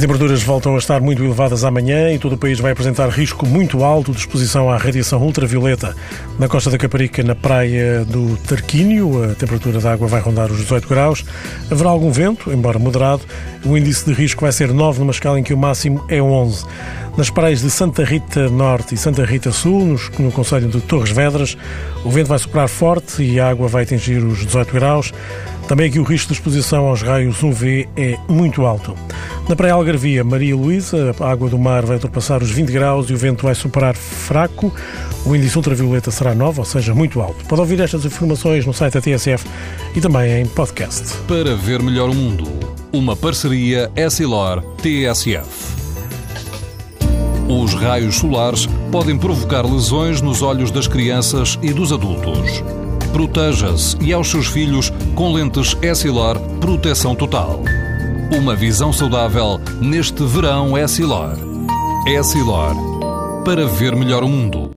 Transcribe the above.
As temperaturas voltam a estar muito elevadas amanhã e todo o país vai apresentar risco muito alto de exposição à radiação ultravioleta. Na costa da Caparica, na praia do Tarquínio, a temperatura da água vai rondar os 18 graus. Haverá algum vento, embora moderado. O índice de risco vai ser 9 numa escala em que o máximo é 11. Nas praias de Santa Rita Norte e Santa Rita Sul, no, Conselho de Torres Vedras, o vento vai soprar forte e a água vai atingir os 18 graus. Também aqui o risco de exposição aos raios UV é muito alto. Na Praia Algarvia, Maria Luísa, a água do mar vai ultrapassar os 20 graus e o vento vai superar fraco. O índice ultravioleta será 9, ou seja, muito alto. Pode ouvir estas informações no site da TSF e também em podcast. Para ver melhor o mundo, uma parceria Essilor-TSF. Os raios solares podem provocar lesões nos olhos das crianças e dos adultos. Proteja-se e aos seus filhos com lentes Essilor Proteção Total. Uma visão saudável neste verão Essilor. Essilor. Para ver melhor o mundo.